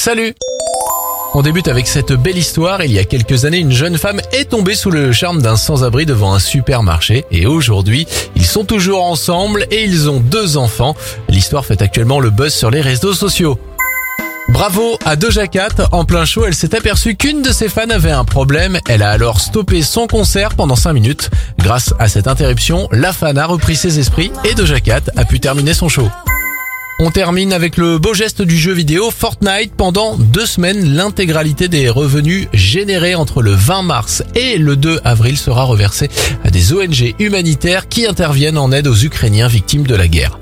Salut on débute avec cette belle histoire. Il y a quelques années, une jeune femme est tombée sous le charme d'un sans-abri devant un supermarché. Et aujourd'hui, ils sont toujours ensemble et ils ont deux enfants. L'histoire fait actuellement le buzz sur les réseaux sociaux. Bravo à Doja Cat. En plein show, elle s'est aperçue qu'une de ses fans avait un problème. Elle a alors stoppé son concert pendant 5 minutes. Grâce à cette interruption, la fan a repris ses esprits et Doja Cat a pu terminer son show. On termine avec le beau geste du jeu vidéo Fortnite. Pendant deux semaines, l'intégralité des revenus générés entre le 20 mars et le 2 avril sera reversée à des ONG humanitaires qui interviennent en aide aux Ukrainiens victimes de la guerre.